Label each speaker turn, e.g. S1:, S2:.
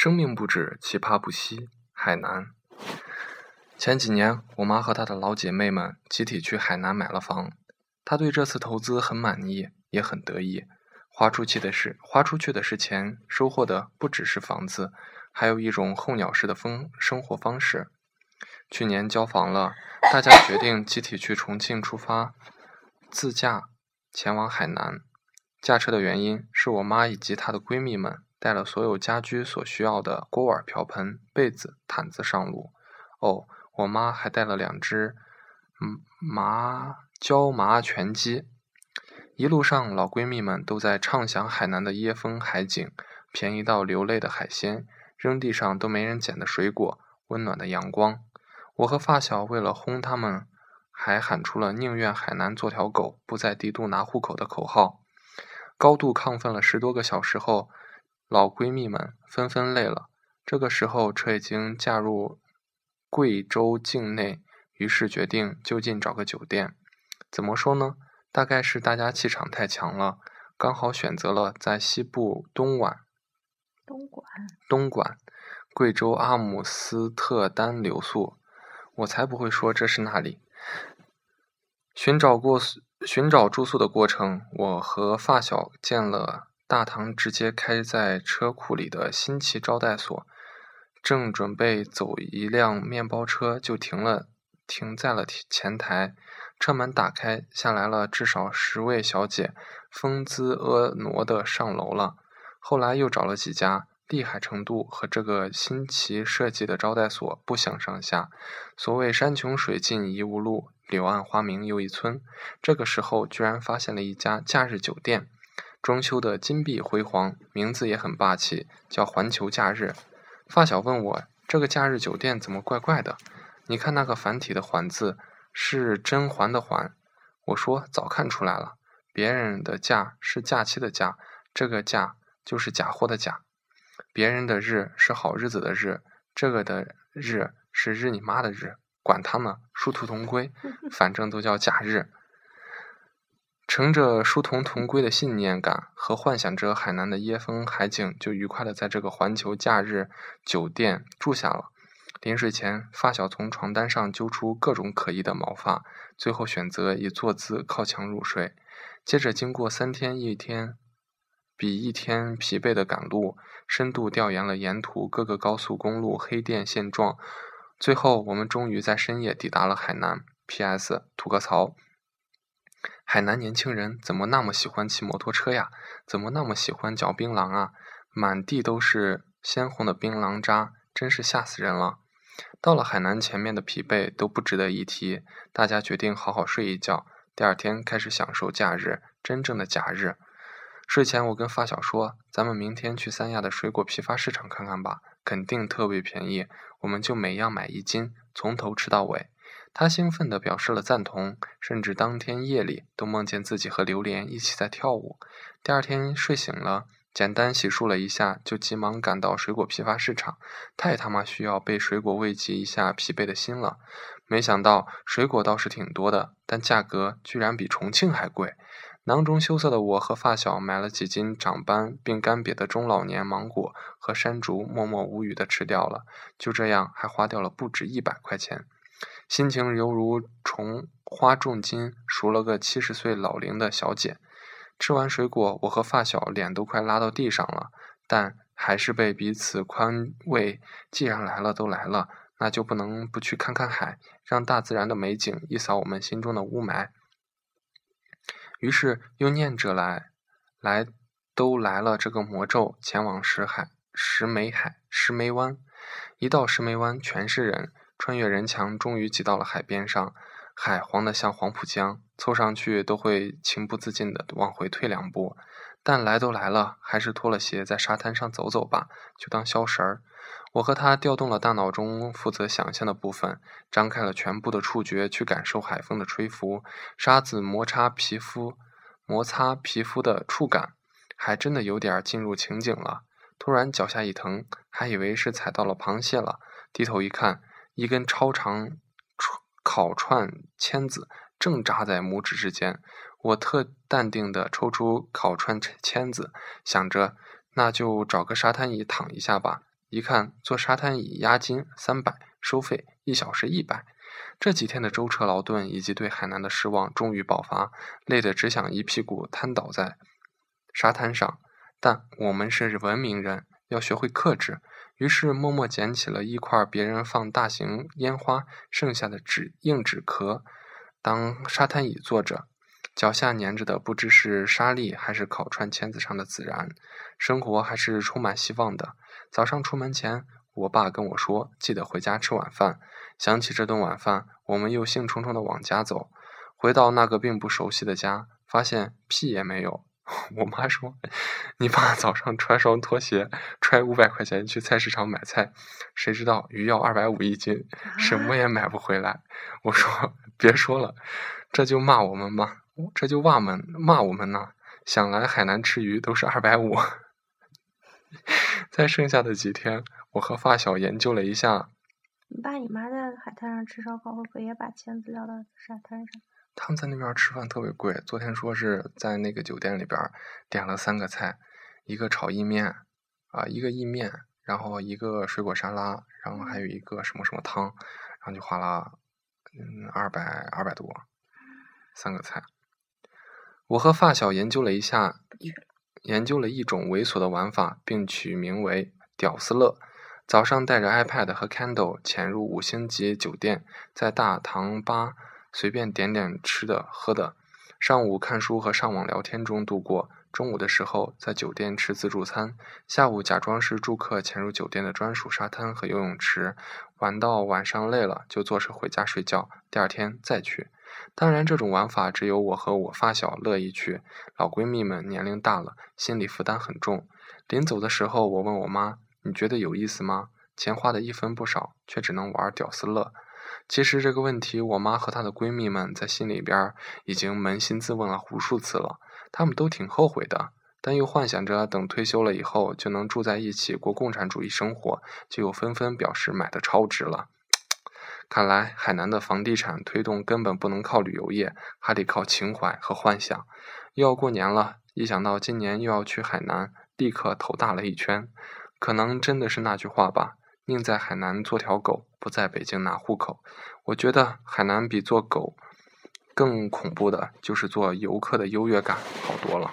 S1: 生命不止，奇葩不息。海南，前几年，我妈和她的老姐妹们集体去海南买了房。她对这次投资很满意，也很得意。花出去的是花出去的是钱，收获的不只是房子，还有一种候鸟式的风生活方式。去年交房了，大家决定集体去重庆出发，自驾前往海南。驾车的原因是我妈以及她的闺蜜们。带了所有家居所需要的锅碗瓢盆、被子、毯子上路。哦，我妈还带了两只麻椒麻全鸡。一路上，老闺蜜们都在畅想海南的椰风海景、便宜到流泪的海鲜、扔地上都没人捡的水果、温暖的阳光。我和发小为了轰他们，还喊出了“宁愿海南做条狗，不在帝都拿户口”的口号。高度亢奋了十多个小时后。老闺蜜们纷纷累了，这个时候车已经驾入贵州境内，于是决定就近找个酒店。怎么说呢？大概是大家气场太强了，刚好选择了在西部东莞。
S2: 东莞。
S1: 东莞，贵州阿姆斯特丹留宿。我才不会说这是那里。寻找过寻找住宿的过程，我和发小见了。大堂直接开在车库里的新奇招待所，正准备走一辆面包车，就停了，停在了前台。车门打开，下来了至少十位小姐，风姿婀娜的上楼了。后来又找了几家，厉害程度和这个新奇设计的招待所不相上下。所谓山穷水尽疑无路，柳暗花明又一村。这个时候，居然发现了一家假日酒店。装修的金碧辉煌，名字也很霸气，叫环球假日。发小问我：“这个假日酒店怎么怪怪的？你看那个繁体的‘环’字，是甄嬛的‘嬛’。”我说：“早看出来了，别人的假是假期的假，这个假就是假货的假。别人的日是好日子的日，这个的日是日你妈的日，管他呢，殊途同归，反正都叫假日。”乘着殊途同归的信念感和幻想着海南的椰风海景，就愉快的在这个环球假日酒店住下了。临睡前，发小从床单上揪出各种可疑的毛发，最后选择以坐姿靠墙入睡。接着，经过三天一天比一天疲惫的赶路，深度调研了沿途各个高速公路黑店现状，最后我们终于在深夜抵达了海南。P.S. 吐个槽。海南年轻人怎么那么喜欢骑摩托车呀？怎么那么喜欢嚼槟榔啊？满地都是鲜红的槟榔渣，真是吓死人了。到了海南，前面的疲惫都不值得一提。大家决定好好睡一觉，第二天开始享受假日，真正的假日。睡前我跟发小说：“咱们明天去三亚的水果批发市场看看吧，肯定特别便宜。我们就每样买一斤，从头吃到尾。”他兴奋地表示了赞同，甚至当天夜里都梦见自己和榴莲一起在跳舞。第二天睡醒了，简单洗漱了一下，就急忙赶到水果批发市场。太他妈需要被水果慰藉一下疲惫的心了。没想到水果倒是挺多的，但价格居然比重庆还贵。囊中羞涩的我和发小买了几斤长斑并干瘪的中老年芒果和山竹，默默无语地吃掉了。就这样，还花掉了不止一百块钱。心情犹如重花重金赎了个七十岁老龄的小姐。吃完水果，我和发小脸都快拉到地上了，但还是被彼此宽慰。既然来了都来了，那就不能不去看看海，让大自然的美景一扫我们心中的雾霾。于是又念着来，来都来了这个魔咒，前往石海石梅海石梅湾。一到石梅湾，全是人。穿越人墙，终于挤到了海边上。海黄得像黄浦江，凑上去都会情不自禁地往回退两步。但来都来了，还是脱了鞋在沙滩上走走吧，就当消食儿。我和他调动了大脑中负责想象的部分，张开了全部的触觉去感受海风的吹拂，沙子摩擦皮肤，摩擦皮肤的触感，还真的有点进入情景了。突然脚下一疼，还以为是踩到了螃蟹了，低头一看。一根超长烤串签子正扎在拇指之间，我特淡定地抽出烤串签子，想着那就找个沙滩椅躺一下吧。一看坐沙滩椅押金三百，收费一小时一百。这几天的舟车劳顿以及对海南的失望终于爆发，累得只想一屁股瘫倒在沙滩上。但我们是文明人，要学会克制。于是默默捡起了一块别人放大型烟花剩下的纸硬纸壳，当沙滩椅坐着，脚下粘着的不知是沙粒还是烤串签子上的孜然。生活还是充满希望的。早上出门前，我爸跟我说：“记得回家吃晚饭。”想起这顿晚饭，我们又兴冲冲地往家走。回到那个并不熟悉的家，发现屁也没有。我妈说：“你爸早上穿双拖鞋，揣五百块钱去菜市场买菜，谁知道鱼要二百五一斤，什么也买不回来。”我说：“别说了，这就骂我们吗？这就骂们骂我们呢？想来海南吃鱼都是二百五。”在剩下的几天，我和发小研究了一下。
S2: 你爸你妈在海滩上吃烧烤，会不会也把签子撂到沙滩上？
S1: 他们在那边吃饭特别贵，昨天说是在那个酒店里边点了三个菜，一个炒意面，啊，一个意面，然后一个水果沙拉，然后还有一个什么什么汤，然后就花了嗯二百二百多，三个菜。我和发小研究了一下，研究了一种猥琐的玩法，并取名为“屌丝乐”。早上带着 iPad 和 Candle 潜入五星级酒店，在大堂吧。随便点点吃的喝的，上午看书和上网聊天中度过。中午的时候在酒店吃自助餐，下午假装是住客潜入酒店的专属沙滩和游泳池，玩到晚上累了就坐车回家睡觉，第二天再去。当然，这种玩法只有我和我发小乐意去，老闺蜜们年龄大了，心理负担很重。临走的时候，我问我妈：“你觉得有意思吗？钱花的一分不少，却只能玩屌丝乐。”其实这个问题，我妈和她的闺蜜们在心里边已经扪心自问了无数次了。她们都挺后悔的，但又幻想着等退休了以后就能住在一起过共产主义生活，就又纷纷表示买的超值了。看来海南的房地产推动根本不能靠旅游业，还得靠情怀和幻想。又要过年了，一想到今年又要去海南，立刻头大了一圈。可能真的是那句话吧。宁在海南做条狗，不在北京拿户口。我觉得海南比做狗更恐怖的，就是做游客的优越感好多了。